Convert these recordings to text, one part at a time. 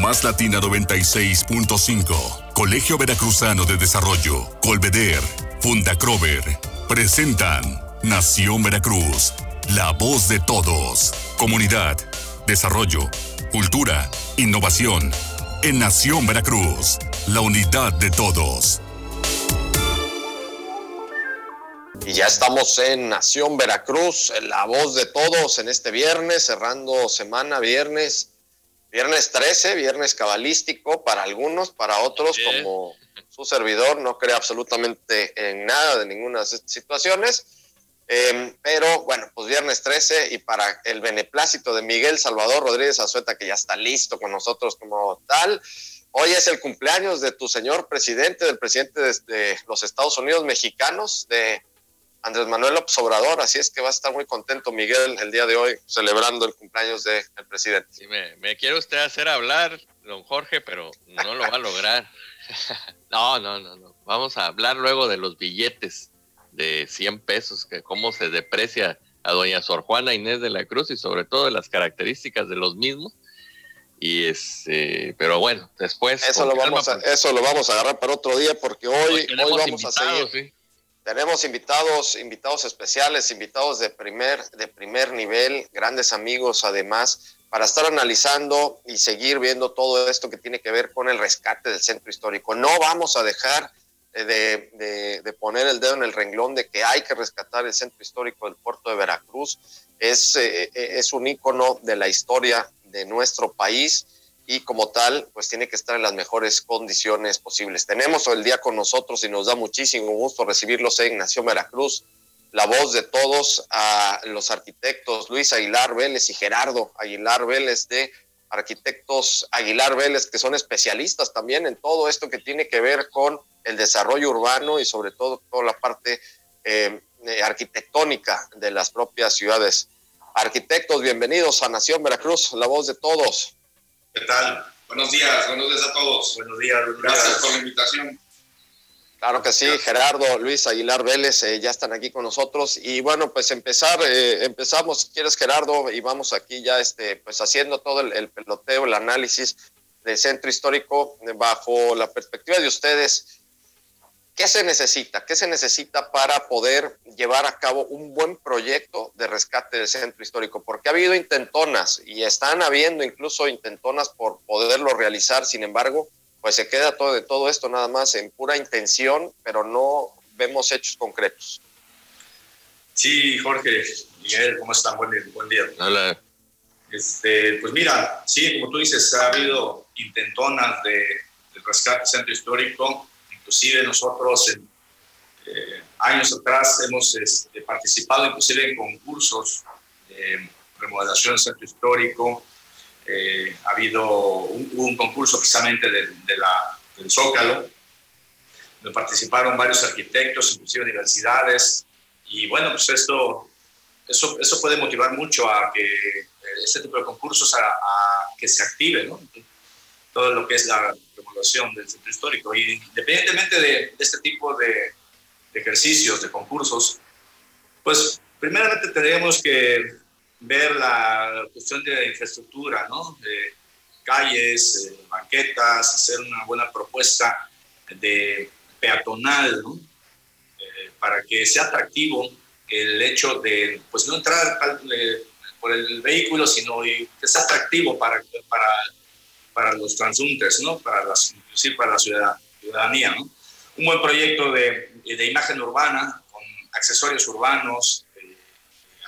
Más Latina 96.5, Colegio Veracruzano de Desarrollo, Colveder, Fundacrover, presentan Nación Veracruz, la voz de todos. Comunidad, desarrollo, cultura, innovación. En Nación Veracruz, la unidad de todos. Y ya estamos en Nación Veracruz, la voz de todos en este viernes, cerrando semana, viernes, viernes 13, viernes cabalístico para algunos, para otros, como su servidor, no cree absolutamente en nada de ninguna situaciones. Em, pero bueno, pues viernes 13 y para el beneplácito de Miguel Salvador Rodríguez Azueta, que ya está listo con nosotros como tal. Hoy es el cumpleaños de tu señor presidente, del presidente de los Estados Unidos mexicanos, de Andrés Manuel López Obrador, así es que va a estar muy contento Miguel el día de hoy celebrando el cumpleaños del presidente. Sí, me, quiere usted hacer hablar, don Jorge, pero no lo va a lograr. no, no, no, no. Vamos a hablar luego de los billetes de 100 pesos, que cómo se deprecia a doña Sor Juana Inés de la Cruz y sobre todo de las características de los mismos. Y este, pero bueno, después. Eso lo vamos a, eso lo vamos a agarrar para otro día porque hoy, hoy vamos a seguir. ¿sí? Tenemos invitados, invitados especiales, invitados de primer, de primer nivel, grandes amigos además, para estar analizando y seguir viendo todo esto que tiene que ver con el rescate del centro histórico. No vamos a dejar de, de, poner el dedo en el renglón de que hay que rescatar el centro histórico del puerto de Veracruz. Es, eh, es un ícono de la historia de nuestro país y como tal, pues tiene que estar en las mejores condiciones posibles. Tenemos hoy el día con nosotros y nos da muchísimo gusto recibirlos en Nación Veracruz, la voz de todos, a los arquitectos Luis Aguilar Vélez y Gerardo Aguilar Vélez de Arquitectos Aguilar Vélez, que son especialistas también en todo esto que tiene que ver con el desarrollo urbano y sobre todo toda la parte eh, eh, arquitectónica de las propias ciudades. Arquitectos, bienvenidos a Nación Veracruz, la voz de todos. ¿Qué tal? Buenos días, buenos días a todos. Buenos días, Gracias por la invitación. Claro que sí, Gerardo, Luis Aguilar Vélez eh, ya están aquí con nosotros y bueno, pues empezar, eh, empezamos, si quieres Gerardo, y vamos aquí ya este, pues haciendo todo el, el peloteo, el análisis del centro histórico bajo la perspectiva de ustedes. ¿Qué se necesita? ¿Qué se necesita para poder llevar a cabo un buen proyecto de rescate del centro histórico? Porque ha habido intentonas y están habiendo incluso intentonas por poderlo realizar, sin embargo, pues se queda todo de todo esto nada más en pura intención, pero no vemos hechos concretos. Sí, Jorge, Miguel, ¿cómo están? Buen, día. Hola. Este, pues mira, sí, como tú dices, ha habido intentonas de, de rescate del centro histórico Inclusive nosotros eh, años atrás hemos este, participado inclusive en concursos de remodelación del centro histórico. Eh, ha habido un, concurso precisamente de, del Zócalo, donde participaron varios arquitectos, inclusive universidades. Y bueno, pues esto, eso, eso puede motivar mucho a que este tipo de concursos a que se active, ¿no? Todo lo que es la remodelación del centro histórico. Y independientemente de, este tipo de, ejercicios, de concursos, pues primeramente tendríamos que ver la cuestión de infraestructura, ¿no? De calles, eh, banquetas, hacer una buena propuesta de peatonal, ¿no? Eh, para que sea atractivo el hecho de, pues no entrar eh, por el vehículo, sino que sea atractivo para, para para los transuntes, ¿no? Para las, inclusive para la ciudadanía, ¿no? Un buen proyecto de, de imagen urbana con accesorios urbanos eh,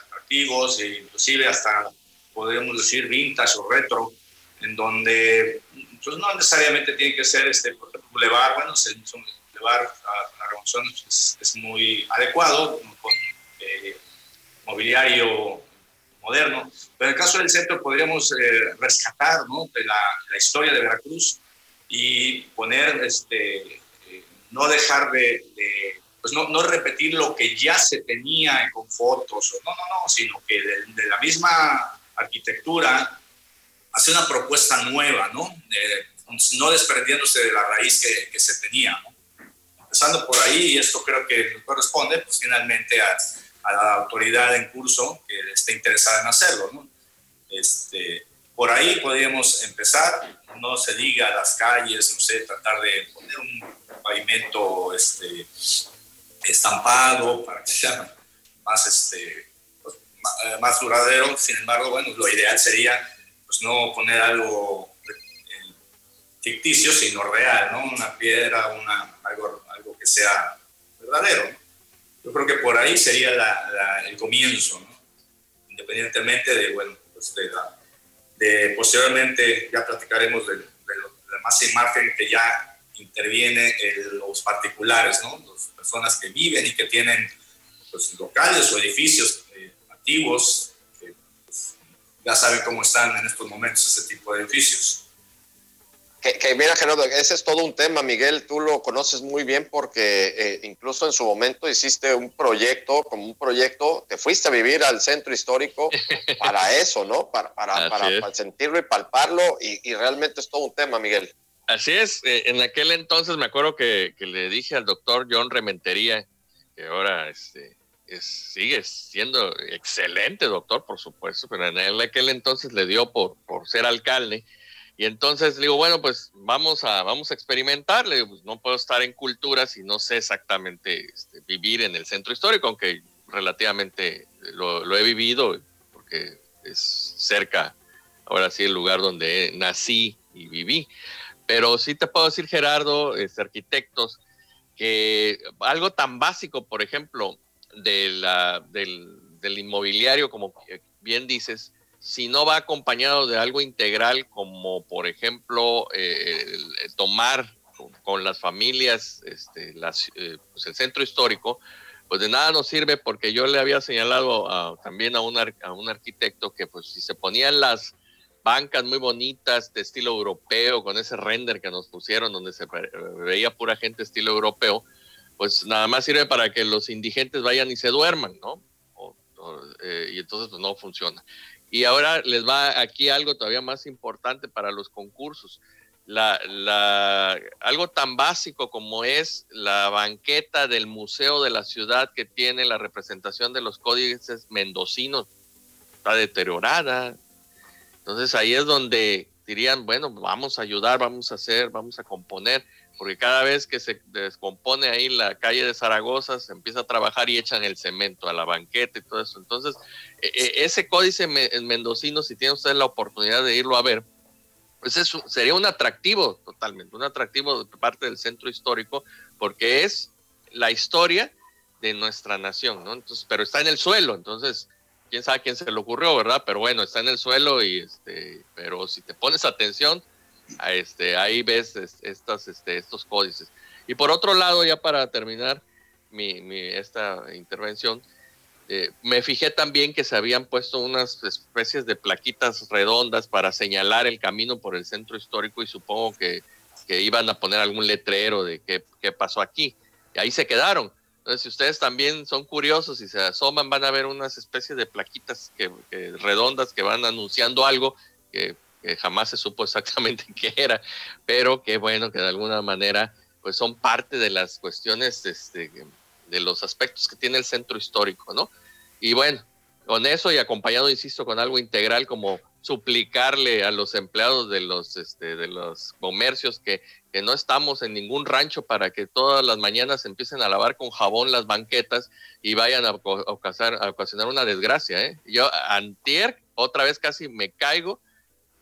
atractivos, e inclusive hasta podríamos decir vintage o retro, en donde pues no necesariamente tiene que ser este bulevar, bueno, un bulevar a la revolución es, muy adecuado con eh, mobiliario moderno. Pero en el caso del centro podríamos eh, rescatar ¿no? de la, historia de Veracruz y poner, este, eh, no dejar de, pues no, no, repetir lo que ya se tenía con fotos, no, no, no, sino que de, la misma arquitectura hacer una propuesta nueva, ¿no? no desprendiéndose de la raíz que, que se tenía, ¿no? Empezando por ahí, y esto creo que corresponde pues, finalmente a a la autoridad en curso que esté interesada en hacerlo. ¿no? Este, por ahí podríamos empezar, no se diga las calles, no sé, tratar de poner un pavimento este, estampado para que sea más, este, pues, eh, más duradero. Sin embargo, bueno, lo ideal sería pues, no poner algo eh, ficticio, sino real, ¿no? Una piedra, una, algo, algo que sea verdadero. Yo creo que por ahí sería el comienzo, independientemente de, bueno, pues de la posteriormente ya platicaremos de, la más imagen que ya interviene en los particulares, ¿no? Las personas que viven y que tienen pues, locales o edificios eh, antiguos, que pues, ya saben cómo están en estos momentos ese tipo de edificios. Que, mira, Gerardo, ese es todo un tema, Miguel, tú lo conoces muy bien porque eh, incluso en su momento hiciste un proyecto, como un proyecto, te fuiste a vivir al centro histórico para eso, ¿no? Para, para, sentirlo y palparlo y, realmente es todo un tema, Miguel. Así es, eh, en aquel entonces me acuerdo que, le dije al doctor John Rementería, que ahora este, sigue siendo excelente doctor, por supuesto, pero en aquel entonces le dio por, por ser alcalde y entonces digo, bueno, pues vamos a, vamos a experimentar. Pues no puedo estar en cultura si no sé exactamente este, vivir en el centro histórico, aunque relativamente lo, he vivido porque es cerca, ahora sí, el lugar donde nací y viví. Pero sí te puedo decir, Gerardo, este, arquitectos, que algo tan básico, por ejemplo, de la, del, del inmobiliario, como bien dices, si no va acompañado de algo integral como por ejemplo eh, tomar con, las familias este, eh, pues, el centro histórico, pues de nada nos sirve porque yo le había señalado también a un, a un arquitecto que pues si se ponían las bancas muy bonitas de estilo europeo con ese render que nos pusieron donde se veía pura gente estilo europeo, pues nada más sirve para que los indigentes vayan y se duerman, ¿no? Eh, y entonces pues no funciona. Y ahora les va aquí algo todavía más importante para los concursos. La, algo tan básico como es la banqueta del Museo de la Ciudad que tiene la representación de los códices mendocinos. Está deteriorada. Entonces ahí es donde dirían, bueno, vamos a ayudar, vamos a hacer, vamos a componer porque cada vez que se descompone ahí la calle de Zaragoza, se empieza a trabajar y echan el cemento a la banqueta y todo eso. Entonces, e, e, ese códice mendocino, si tiene usted la oportunidad de irlo a ver, pues eso sería un atractivo totalmente, un atractivo de parte del centro histórico, porque es la historia de nuestra nación, ¿no? Entonces, pero está en el suelo, entonces, quién sabe quién se le ocurrió, ¿verdad? Pero bueno, está en el suelo y este, pero si te pones atención, este, ahí ves estas, este, estos códices. Y por otro lado, ya para terminar mi, esta intervención, eh, me fijé también que se habían puesto unas especies de plaquitas redondas para señalar el camino por el centro histórico y supongo que, que iban a poner algún letrero de qué, qué, pasó aquí. Y ahí se quedaron. Entonces, si ustedes también son curiosos y se asoman, van a ver unas especies de plaquitas que, redondas que van anunciando algo que que jamás se supo exactamente qué era, pero que bueno, que de alguna manera pues son parte de las cuestiones este, de los aspectos que tiene el centro histórico, ¿no? Y bueno, con eso y acompañado, insisto, con algo integral como suplicarle a los empleados de los, este, de los comercios que, que no estamos en ningún rancho para que todas las mañanas empiecen a lavar con jabón las banquetas y vayan a, ocasionar, a ocasionar una desgracia. ¿eh? Yo antier otra vez casi me caigo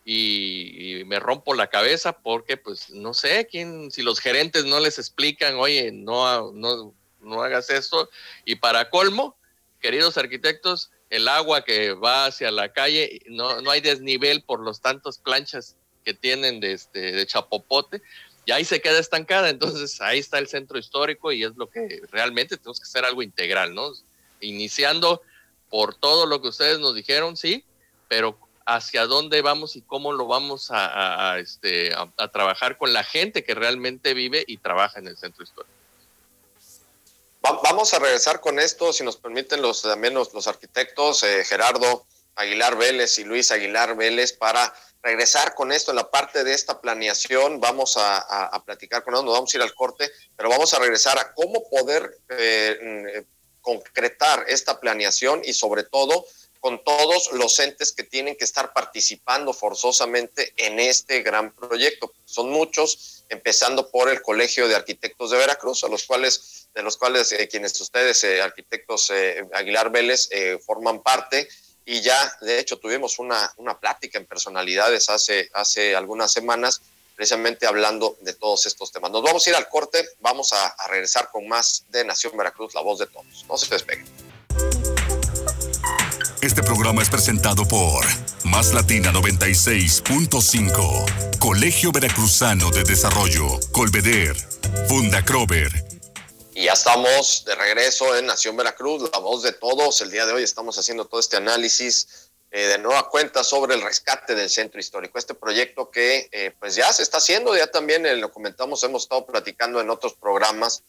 y, me rompo la cabeza porque pues no sé quién, si los gerentes no les explican, oye, no, no, no hagas esto. Y para colmo, queridos arquitectos, el agua que va hacia la calle, no, no hay desnivel por los tantos planchas que tienen de, este, de chapopote, y ahí se queda estancada. Entonces ahí está el centro histórico y es lo que realmente tenemos que hacer algo integral, ¿no? Iniciando por todo lo que ustedes nos dijeron, sí, pero hacia dónde vamos y cómo lo vamos a, este, a, trabajar con la gente que realmente vive y trabaja en el centro histórico. vamos a regresar con esto, si nos permiten los, también los, arquitectos, eh, Gerardo Aguilar Vélez y Luis Aguilar Vélez, para regresar con esto en la parte de esta planeación. Vamos a, platicar con ellos, nos vamos a ir al corte, pero vamos a regresar a cómo poder eh, concretar esta planeación y sobre todo con todos los entes que tienen que estar participando forzosamente en este gran proyecto. Son muchos, empezando por el Colegio de Arquitectos de Veracruz, a los cuales, de los cuales eh, quienes ustedes, eh, arquitectos eh, Aguilar Vélez, forman parte. Y ya, de hecho, tuvimos una, una plática en personalidades hace, hace algunas semanas, precisamente hablando de todos estos temas. Nos vamos a ir al corte, vamos a, a regresar con más de Nación Veracruz, la voz de todos. No se despeguen. Este programa es presentado por Más Latina 96.5, Colegio Veracruzano de Desarrollo, Colveder, Funda Crover. Y ya estamos de regreso en Nación Veracruz, la voz de todos. El día de hoy estamos haciendo todo este análisis eh, de nueva cuenta sobre el rescate del centro histórico. Este proyecto que eh, pues ya se está haciendo, ya también eh, lo comentamos, hemos estado platicando en otros programas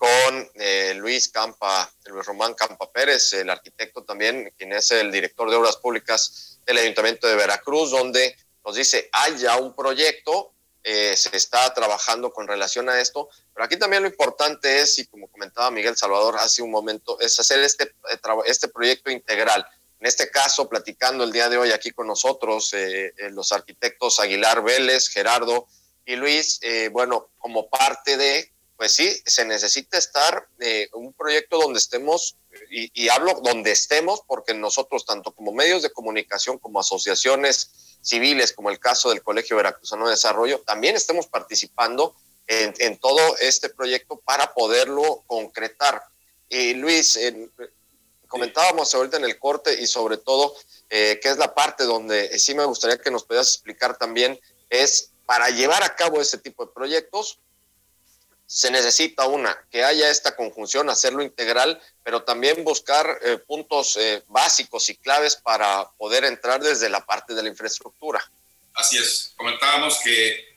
con eh, Luis Campa, Luis Román Campa Pérez, el arquitecto también, quien es el director de Obras Públicas del Ayuntamiento de Veracruz, donde nos dice, hay ya un proyecto, eh, se está trabajando con relación a esto, pero aquí también lo importante es, y como comentaba Miguel Salvador hace un momento, es hacer este, eh, este proyecto integral. En este caso, platicando el día de hoy aquí con nosotros, los arquitectos Aguilar Vélez, Gerardo y Luis, bueno, como parte de pues sí, se necesita estar en eh, un proyecto donde estemos, y, hablo donde estemos, porque nosotros, tanto como medios de comunicación, como asociaciones civiles, como el caso del Colegio Veracruzano de Desarrollo, también estemos participando en, todo este proyecto para poderlo concretar. Y Luis, comentábamos ahorita en el corte y sobre todo, eh, que es la parte donde sí me gustaría que nos pudieras explicar también, es para llevar a cabo este tipo de proyectos, se necesita una, que haya esta conjunción, hacerlo integral, pero también buscar eh, puntos eh, básicos y claves para poder entrar desde la parte de la infraestructura. Así es, comentábamos que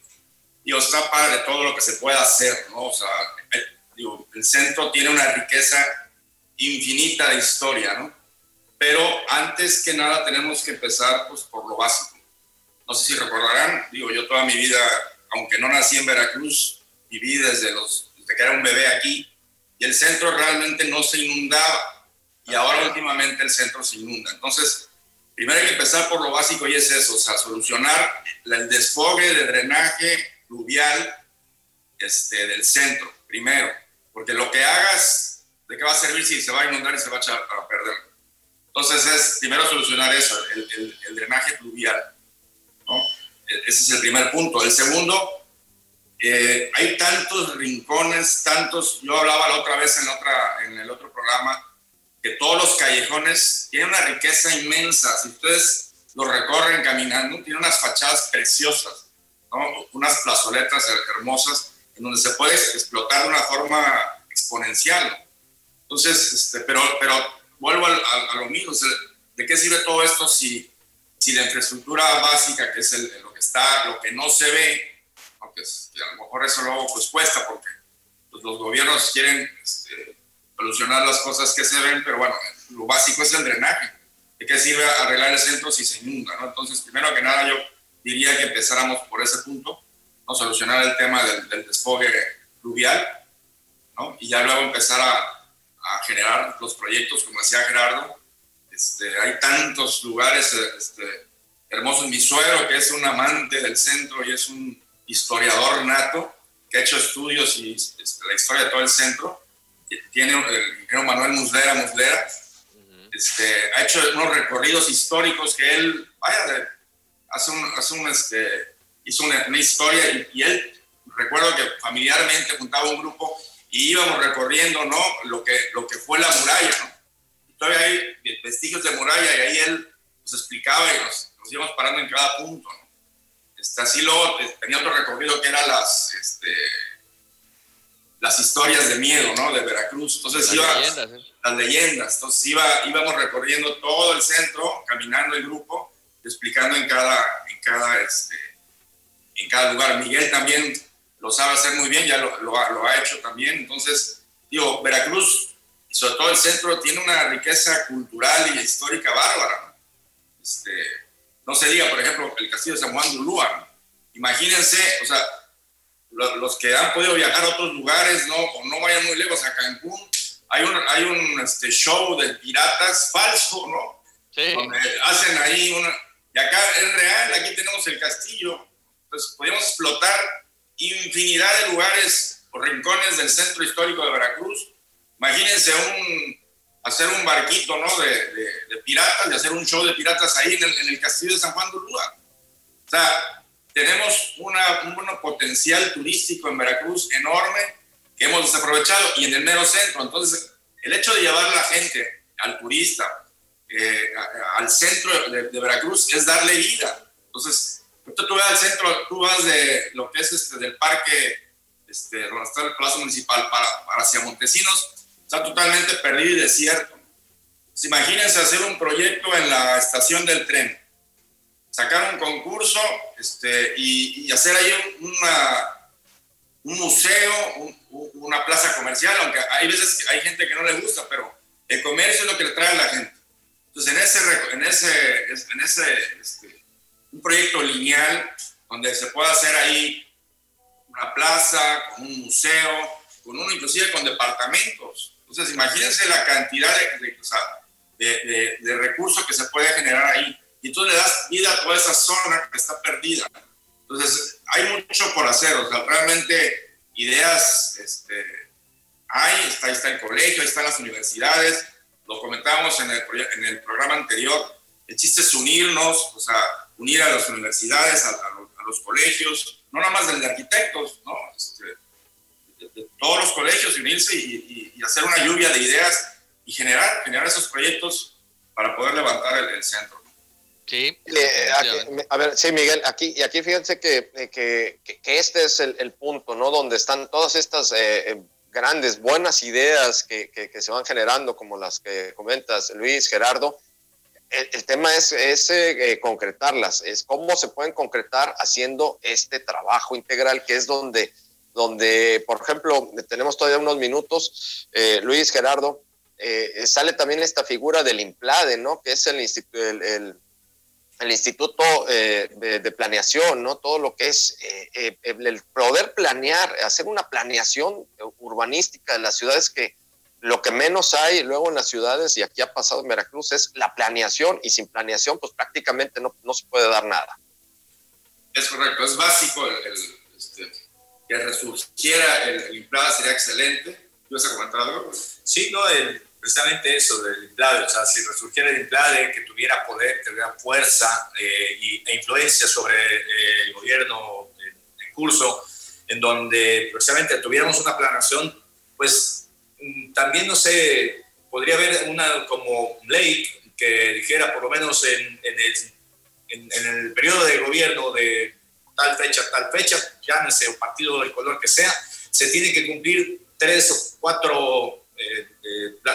Dios está padre todo lo que se pueda hacer, ¿no? O sea, el, el centro tiene una riqueza infinita de historia, ¿no? Pero antes que nada tenemos que empezar pues, por lo básico. No sé si recordarán, digo, yo toda mi vida, aunque no nací en Veracruz, viví desde, los, desde que era un bebé aquí y el centro realmente no se inundaba y ahora últimamente el centro se inunda. Entonces, primero hay que empezar por lo básico y es eso, o sea, solucionar el desfogue de drenaje pluvial este, del centro, primero, porque lo que hagas, ¿de qué va a servir si se va a inundar y se va a echar a perder? Entonces es primero solucionar eso, el, el, el drenaje pluvial. ¿no? E, ese es el primer punto. El segundo, eh, hay tantos rincones, tantos, yo hablaba la otra vez en, otra, en el otro programa, que todos los callejones tienen una riqueza inmensa. Si ustedes lo recorren caminando, tiene unas fachadas preciosas, unas plazoletas hermosas en donde se puede explotar de una forma exponencial. Entonces, este, pero, pero vuelvo a, lo mismo, ¿de qué sirve todo esto si, si la infraestructura básica, que es lo que está, lo que no se ve, que a lo mejor eso luego pues cuesta porque pues, los gobiernos quieren este, solucionar las cosas que se ven, pero bueno, lo básico es el drenaje. ¿De qué sirve arreglar el centro si se inunda? ¿no? Entonces, primero que nada, yo diría que empezáramos por ese punto, ¿no? solucionar el tema del, desfogue fluvial, ¿no? y ya luego empezar a, a, generar los proyectos, como decía Gerardo. Este, hay tantos lugares este, hermosos. Mi suegro, que es un amante del centro y es un historiador nato que ha hecho estudios y este, la historia de todo el centro. Tiene el ingeniero Manuel Muslera Muslera. Este, ha hecho unos recorridos históricos que él, vaya, hace un, hace un este, hizo una, historia y, él, recuerdo que familiarmente juntaba un grupo y íbamos recorriendo, ¿no? Lo que, lo que fue la muralla, ¿no? Y todavía hay vestigios de muralla y ahí él nos explicaba y nos, nos íbamos parando en cada punto, ¿no? Este, así luego eh, tenía otro recorrido que era las, este, las historias de miedo, ¿no? De Veracruz. Entonces las iba, leyendas, ¿eh? las leyendas. Entonces iba, íbamos recorriendo todo el centro, caminando el grupo, explicando en cada, en cada, este, en cada lugar. Miguel también lo sabe hacer muy bien, ya lo, lo, ha, lo ha hecho también. Entonces, digo, Veracruz, y sobre todo el centro, tiene una riqueza cultural y histórica bárbara. Este, no se diga, por ejemplo, el castillo de San Juan de Ulúa. Imagínense, o sea, los, que han podido viajar a otros lugares, ¿no? O no vayan muy lejos a Cancún, hay un, hay un este, show de piratas falso, ¿no? Donde hacen ahí una... Y acá es real, aquí tenemos el castillo. Entonces, podríamos explotar infinidad de lugares o rincones del centro histórico de Veracruz. Imagínense un, hacer un barquito ¿no? de, de, piratas y hacer un show de piratas ahí en el, en el castillo de San Juan de Ulúa. O sea, tenemos una, un potencial turístico en Veracruz enorme que hemos desaprovechado y en el mero centro. Entonces, el hecho de llevar a la gente, al turista, eh, al centro de, Veracruz es darle vida. Entonces, tú vas al centro, tú vas de lo que es este, del parque, este, donde está el Plazo Municipal para, para hacia Montesinos, está totalmente perdido y desierto. Pues imagínense hacer un proyecto en la estación del tren, sacar un concurso este, y, hacer ahí una, un museo, una plaza comercial, aunque hay veces hay gente que no le gusta, pero el comercio es lo que le trae a la gente. Entonces, en ese, en ese, en ese este, un proyecto lineal donde se pueda hacer ahí una plaza, con un museo, con uno inclusive con departamentos. Entonces, imagínense la cantidad de, de, recursos que se puede generar ahí. Y tú le das vida a toda esa zona que está perdida. Entonces, hay mucho por hacer. O sea, realmente ideas este, hay, está, ahí está el colegio, ahí están las universidades lo comentábamos en el, en el programa anterior, el chiste es unirnos, o sea, unir a las universidades, a, los, colegios, no nada más del de arquitectos, ¿no? Este, de, todos los colegios, unirse y, hacer una lluvia de ideas y generar, generar esos proyectos para poder levantar el, centro. Sí. Eh, a ver, sí, Miguel, aquí, y aquí fíjense que, que, que este es el, el, punto, ¿no? Donde están todas estas eh, eh grandes, buenas ideas que, que, se van generando, como las que comentas, Luis, Gerardo. El, tema es, es eh, concretarlas, es cómo se pueden concretar haciendo este trabajo integral, que es donde, donde por ejemplo, tenemos todavía unos minutos, eh, Luis, Gerardo, eh, sale también esta figura del IMPLADE, ¿no? que es el, el, el Instituto eh, de, Planeación, ¿no? Todo lo que es el poder planear, hacer una planeación urbanística de las ciudades que lo que menos hay luego en las ciudades, y aquí ha pasado en Veracruz, es la planeación, y sin planeación, pues prácticamente no, no se puede dar nada. Es correcto, es básico el, que resurgiera el, el sería excelente. ¿Ibas a comentar algo? Sí, no, el, precisamente eso del INPLADE, o sea, si resurgiera el INPLADE, que tuviera poder, que tuviera fuerza eh, y, e influencia sobre eh, el gobierno en, curso, en donde precisamente tuviéramos una planación, pues mm, también, no sé, podría haber una como ley que dijera, por lo menos en, en, el, en, el periodo de gobierno de tal fecha, tal fecha, llámese o partido del color que sea, se tiene que cumplir tres o cuatro eh,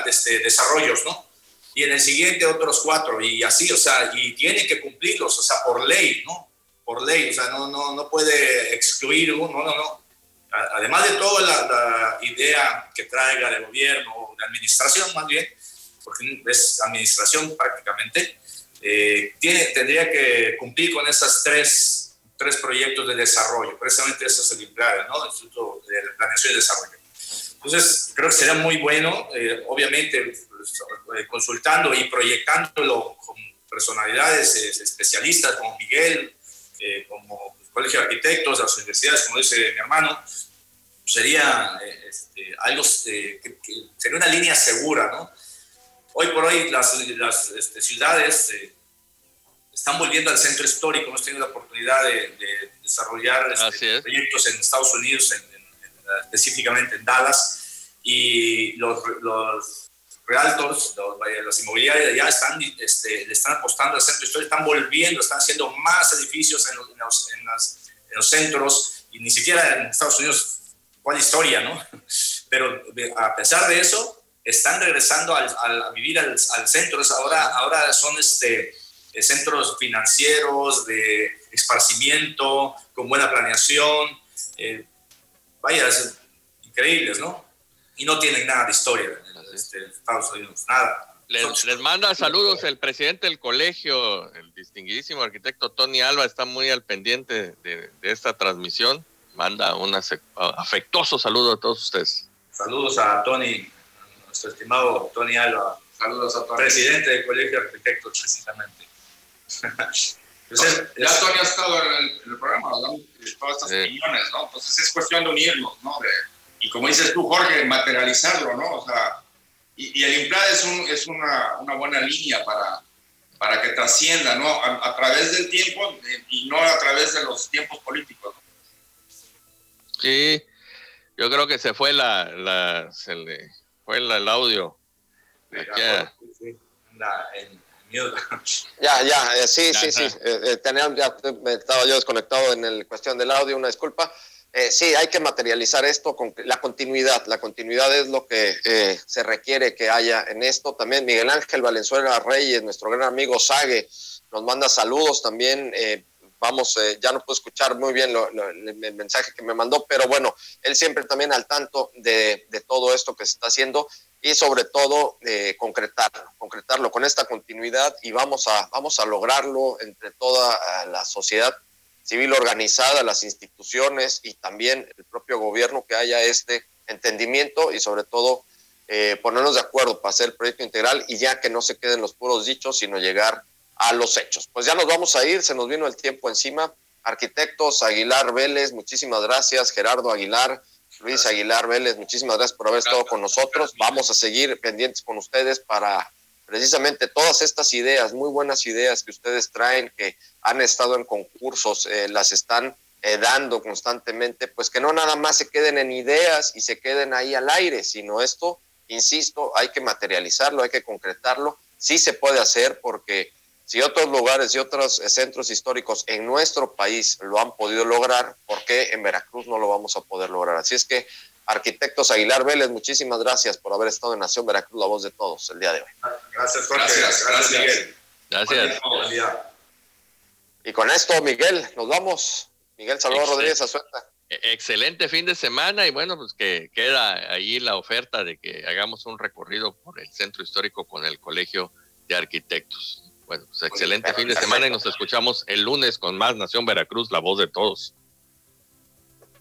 este, desarrollos, ¿no? Y en el siguiente otros cuatro, y así, o sea, y tiene que cumplirlos, o sea, por ley, ¿no? Por ley, o sea, no, no, no puede excluir uno, no, no. Además de toda la, idea que traiga de gobierno, de administración más bien, porque es administración prácticamente, eh, tiene, tendría que cumplir con esas tres, tres proyectos de desarrollo. Precisamente eso es el IMPLADE, ¿no? El Instituto de Planeación y Desarrollo. Entonces, creo que será muy bueno, eh, obviamente, pues, eh, consultando y proyectándolo con personalidades eh, especialistas como Miguel, como el Colegio de Arquitectos, las universidades, como dice mi hermano, sería este, algo que, sería una línea segura, ¿no? Hoy por hoy las, las este, ciudades están volviendo al centro histórico, hemos tenido la oportunidad de, desarrollar este, proyectos en Estados Unidos, en, específicamente en Dallas, y los, los realtors, los, las inmobiliarias ya están, este, le están apostando al centro histórico, están volviendo, están haciendo más edificios en los, en los, centros, y ni siquiera en Estados Unidos, ¿cuál historia, no? Pero a pesar de eso, están regresando al, a vivir al, al centro, ahora, ahora son este, centros financieros, de esparcimiento, con buena planeación. Eh, vaya, increíbles, ¿no? Y no tienen nada de historia este, Estados Unidos, nada. Les, les, manda saludos el presidente del colegio, el distinguidísimo arquitecto Tony Alba, está muy al pendiente de, esta transmisión. Manda un afectuoso saludo a todos ustedes. Saludos a Tony, nuestro estimado Tony Alba. Saludos a todos. Presidente del Colegio de Arquitectos, precisamente. Entonces, ya Tony ha estado en el, programa hablando de todas estas opiniones, ¿no? Entonces es cuestión de unirnos, ¿no? y como dices tú, Jorge, materializarlo, ¿no? O sea, y, el IMPLAD es, un, es una, una, buena línea para, para que trascienda, ¿no? A, través del tiempo eh, y no a través de los tiempos políticos. ¿no? Sí, yo creo que se fue la, la se le fue el audio. Ya, ya, eh, sí, sí, sí. Eh, eh, tenía, ya estaba yo desconectado en la cuestión del audio, una disculpa. sí, hay que materializar esto con la continuidad. La continuidad es lo que se requiere que haya en esto. También Miguel Ángel Valenzuela Reyes, nuestro gran amigo Sague, nos manda saludos también. vamos, ya no puedo escuchar muy bien el mensaje que me mandó, pero bueno, él siempre también al tanto de, de todo esto que se está haciendo y sobre todo eh, concretarlo, concretarlo con esta continuidad y vamos a, vamos a lograrlo entre toda la sociedad civil organizada, las instituciones y también el propio gobierno que haya este entendimiento y sobre todo eh, ponernos de acuerdo para hacer el proyecto integral y ya que no se queden los puros dichos, sino llegar a los hechos. Pues ya nos vamos a ir, se nos vino el tiempo encima. Arquitectos Aguilar Vélez, muchísimas gracias. Gerardo Aguilar, Luis Aguilar Vélez, muchísimas gracias por haber estado con nosotros. Vamos a seguir pendientes con ustedes para precisamente todas estas ideas, muy buenas ideas que ustedes traen, que han estado en concursos, eh, las están eh, dando constantemente, pues que no nada más se queden en ideas y se queden ahí al aire, sino esto, insisto, hay que materializarlo, hay que concretarlo. Sí se puede hacer porque si otros lugares y otros eh, centros históricos en nuestro país lo han podido lograr, ¿por qué en Veracruz no lo vamos a poder lograr? Así es que, arquitectos Aguilar Vélez, muchísimas gracias por haber estado en Nación Veracruz, la voz de todos, el día de hoy. Gracias, Jorge. Gracias, gracias, Miguel. Gracias. Y con esto, Miguel, nos vamos. Miguel Salvador Rodríguez Azueta. E-, excelente fin de semana y bueno, pues que queda ahí la oferta de que hagamos un recorrido por el centro histórico con el Colegio de Arquitectos. Bueno, pues excelente fin de semana y nos escuchamos el lunes con más Nación Veracruz, la voz de todos.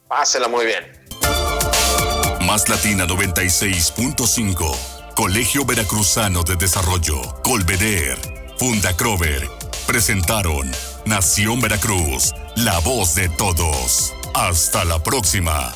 Pásela muy bien. Más Latina 96.5, Colegio Veracruzano de Desarrollo, Colveder, Funda Crover, presentaron Nación Veracruz, la voz de todos. Hasta la próxima.